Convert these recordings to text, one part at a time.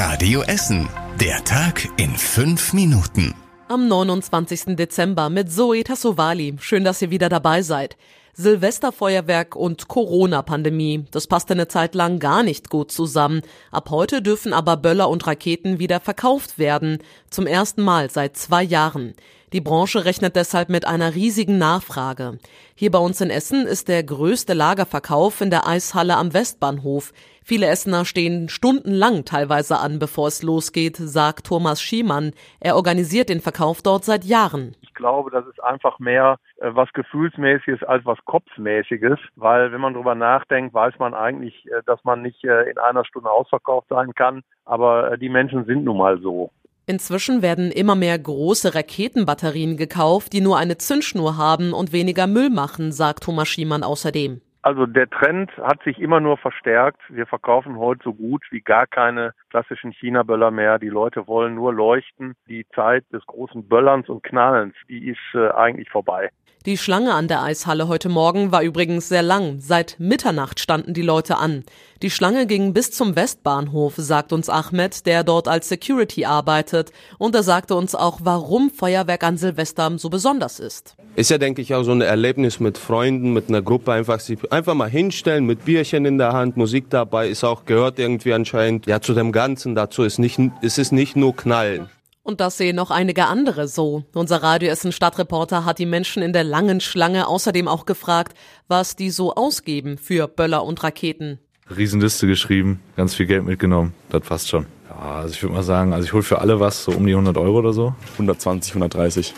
Radio Essen. Der Tag in fünf Minuten. Am 29. Dezember mit Zoe Tassovali. Schön, dass ihr wieder dabei seid. Silvesterfeuerwerk und Corona-Pandemie. Das passte eine Zeit lang gar nicht gut zusammen. Ab heute dürfen aber Böller und Raketen wieder verkauft werden. Zum ersten Mal seit zwei Jahren. Die Branche rechnet deshalb mit einer riesigen Nachfrage. Hier bei uns in Essen ist der größte Lagerverkauf in der Eishalle am Westbahnhof. Viele Essener stehen stundenlang teilweise an, bevor es losgeht, sagt Thomas Schiemann. Er organisiert den Verkauf dort seit Jahren. Ich glaube, das ist einfach mehr äh, was Gefühlsmäßiges als was Kopfmäßiges, weil wenn man drüber nachdenkt, weiß man eigentlich, äh, dass man nicht äh, in einer Stunde ausverkauft sein kann, aber die Menschen sind nun mal so. Inzwischen werden immer mehr große Raketenbatterien gekauft, die nur eine Zündschnur haben und weniger Müll machen, sagt Thomas Schiemann außerdem. Also der Trend hat sich immer nur verstärkt. Wir verkaufen heute so gut wie gar keine klassischen China-Böller mehr. Die Leute wollen nur leuchten. Die Zeit des großen Böllerns und Knallens, die ist äh, eigentlich vorbei. Die Schlange an der Eishalle heute Morgen war übrigens sehr lang. Seit Mitternacht standen die Leute an. Die Schlange ging bis zum Westbahnhof, sagt uns Ahmed, der dort als Security arbeitet. Und er sagte uns auch, warum Feuerwerk an Silvester so besonders ist. Ist ja, denke ich, auch so ein Erlebnis mit Freunden, mit einer Gruppe, einfach sich einfach mal hinstellen, mit Bierchen in der Hand, Musik dabei, ist auch, gehört irgendwie anscheinend, ja, zu dem Ganzen dazu, ist nicht, es ist nicht nur Knallen. Und das sehen noch einige andere so. Unser Radio Essen Stadtreporter hat die Menschen in der langen Schlange außerdem auch gefragt, was die so ausgeben für Böller und Raketen. Riesenliste geschrieben, ganz viel Geld mitgenommen, das passt schon. Ja, also ich würde mal sagen, also ich hole für alle was, so um die 100 Euro oder so. 120, 130.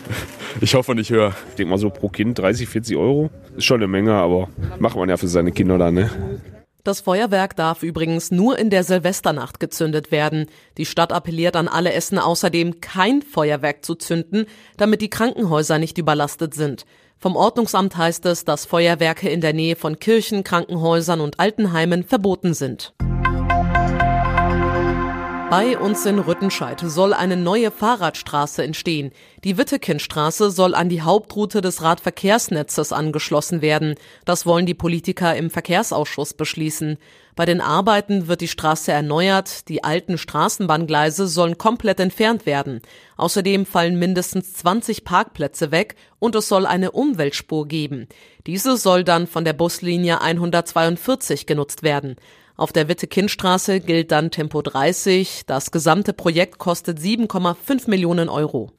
Ich hoffe nicht höher. Ich denke mal so pro Kind 30, 40 Euro. Ist schon eine Menge, aber macht man ja für seine Kinder dann, ne? Das Feuerwerk darf übrigens nur in der Silvesternacht gezündet werden. Die Stadt appelliert an alle Essen außerdem, kein Feuerwerk zu zünden, damit die Krankenhäuser nicht überlastet sind. Vom Ordnungsamt heißt es, dass Feuerwerke in der Nähe von Kirchen, Krankenhäusern und Altenheimen verboten sind. Bei uns in Rüttenscheid soll eine neue Fahrradstraße entstehen. Die Wittekindstraße soll an die Hauptroute des Radverkehrsnetzes angeschlossen werden. Das wollen die Politiker im Verkehrsausschuss beschließen. Bei den Arbeiten wird die Straße erneuert, die alten Straßenbahngleise sollen komplett entfernt werden. Außerdem fallen mindestens 20 Parkplätze weg und es soll eine Umweltspur geben. Diese soll dann von der Buslinie 142 genutzt werden. Auf der Witte-Kind-Straße gilt dann Tempo 30. Das gesamte Projekt kostet 7,5 Millionen Euro.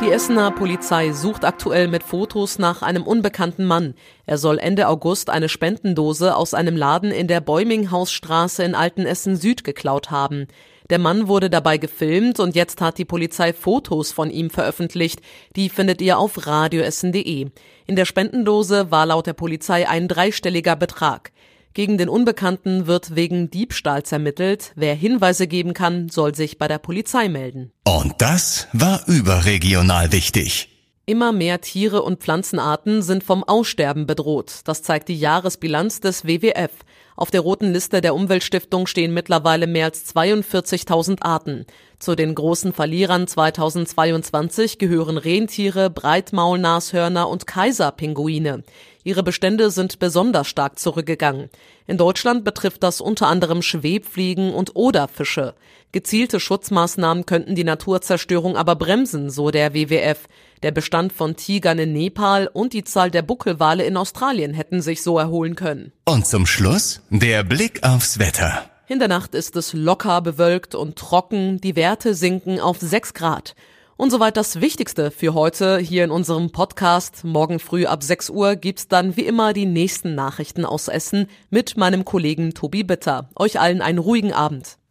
Die Essener Polizei sucht aktuell mit Fotos nach einem unbekannten Mann. Er soll Ende August eine Spendendose aus einem Laden in der Bäuminghausstraße in Altenessen Süd geklaut haben. Der Mann wurde dabei gefilmt und jetzt hat die Polizei Fotos von ihm veröffentlicht. Die findet ihr auf radioessen.de. In der Spendendose war laut der Polizei ein dreistelliger Betrag. Gegen den Unbekannten wird wegen Diebstahls ermittelt. Wer Hinweise geben kann, soll sich bei der Polizei melden. Und das war überregional wichtig. Immer mehr Tiere und Pflanzenarten sind vom Aussterben bedroht. Das zeigt die Jahresbilanz des WWF. Auf der roten Liste der Umweltstiftung stehen mittlerweile mehr als 42.000 Arten. Zu den großen Verlierern 2022 gehören Rentiere, Breitmaulnashörner und Kaiserpinguine. Ihre Bestände sind besonders stark zurückgegangen. In Deutschland betrifft das unter anderem Schwebfliegen und Oderfische. Gezielte Schutzmaßnahmen könnten die Naturzerstörung aber bremsen, so der WWF. Der Bestand von Tigern in Nepal und die Zahl der Buckelwale in Australien hätten sich so erholen können. Und zum Schluss der Blick aufs Wetter. In der Nacht ist es locker bewölkt und trocken, die Werte sinken auf 6 Grad. Und soweit das Wichtigste für heute hier in unserem Podcast. Morgen früh ab 6 Uhr gibt's dann wie immer die nächsten Nachrichten aus Essen mit meinem Kollegen Tobi Bitter. Euch allen einen ruhigen Abend.